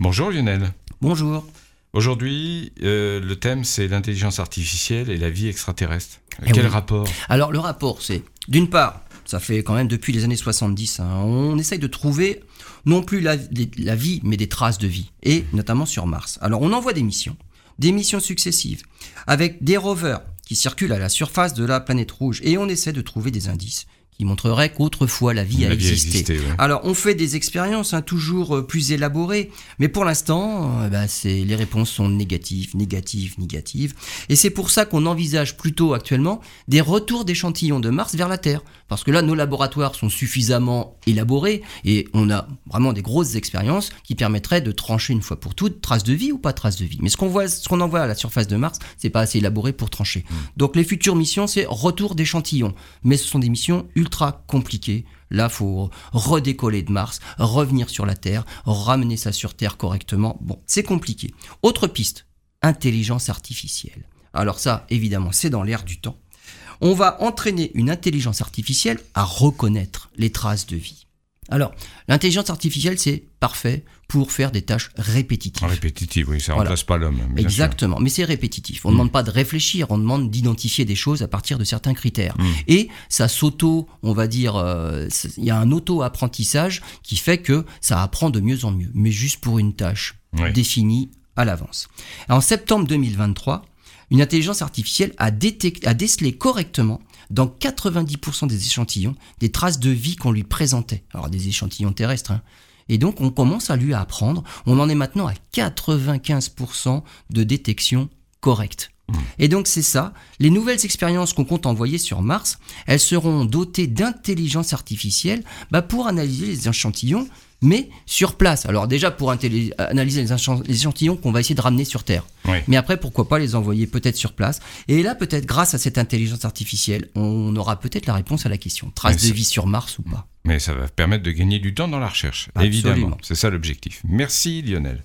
Bonjour Lionel. Bonjour. Aujourd'hui, euh, le thème c'est l'intelligence artificielle et la vie extraterrestre. Eh Quel oui. rapport? Alors le rapport, c'est d'une part, ça fait quand même depuis les années 70, hein, on essaye de trouver non plus la vie, mais des traces de vie, et notamment sur Mars. Alors on envoie des missions, des missions successives, avec des rovers qui circulent à la surface de la planète rouge, et on essaie de trouver des indices qui montreraient qu'autrefois la vie a vie existé. existé, ouais. Alors, on fait des expériences hein, toujours euh, plus élaborées, mais pour l'instant, euh, bah, c'est les réponses sont négatives, négatives, négatives. Et c'est pour ça qu'on envisage plutôt actuellement des retours d'échantillons de Mars vers la Terre, parce que là, nos laboratoires sont suffisamment élaborés et on a vraiment des grosses expériences qui permettraient de trancher une fois pour toutes trace de vie ou pas trace de vie. Mais ce qu'on voit, ce qu'on envoie à la surface de Mars, c'est pas assez élaboré pour trancher. Donc, les futures missions, c'est retour d'échantillons, mais ce sont des missions ultra compliquées. Là, faut redécoller de Mars, revenir sur la Terre, ramener ça sur Terre correctement. Bon, c'est compliqué. Autre piste, intelligence artificielle. Alors ça, évidemment, c'est dans l'air du temps. On va entraîner une intelligence artificielle à reconnaître les traces de vie. Alors, l'intelligence artificielle, c'est parfait pour faire des tâches répétitives. Répétitive, oui, ça Voilà. remplace pas l'homme. sûr. Exactement, mais c'est répétitif. On ne demande pas de réfléchir, on demande d'identifier des choses à partir de certains critères. Mm. Et ça s'auto, on va dire, euh, il y a un auto-apprentissage qui fait que ça apprend de mieux en mieux, mais juste pour une tâche Oui. définie à l'avance. En septembre 2023, une intelligence artificielle a, décelé correctement dans 90% des échantillons des traces de vie qu'on lui présentait. Alors des échantillons terrestres. hein. Et donc on commence à lui apprendre. On en est maintenant à 95% de détection correcte. Et donc c'est ça, les nouvelles expériences qu'on compte envoyer sur Mars, elles seront dotées d'intelligence artificielle bah, pour analyser les échantillons, mais sur place. Alors déjà pour analyser les, échan- les échantillons qu'on va essayer de ramener sur Terre. Oui. Mais après, pourquoi pas les envoyer peut-être sur place. Et là, peut-être grâce à cette intelligence artificielle, on aura peut-être la réponse à la question. Trace de vie sur Mars ou pas Mais ça va permettre de gagner du temps dans la recherche. Absolument. Évidemment, c'est ça l'objectif. Merci Lionel.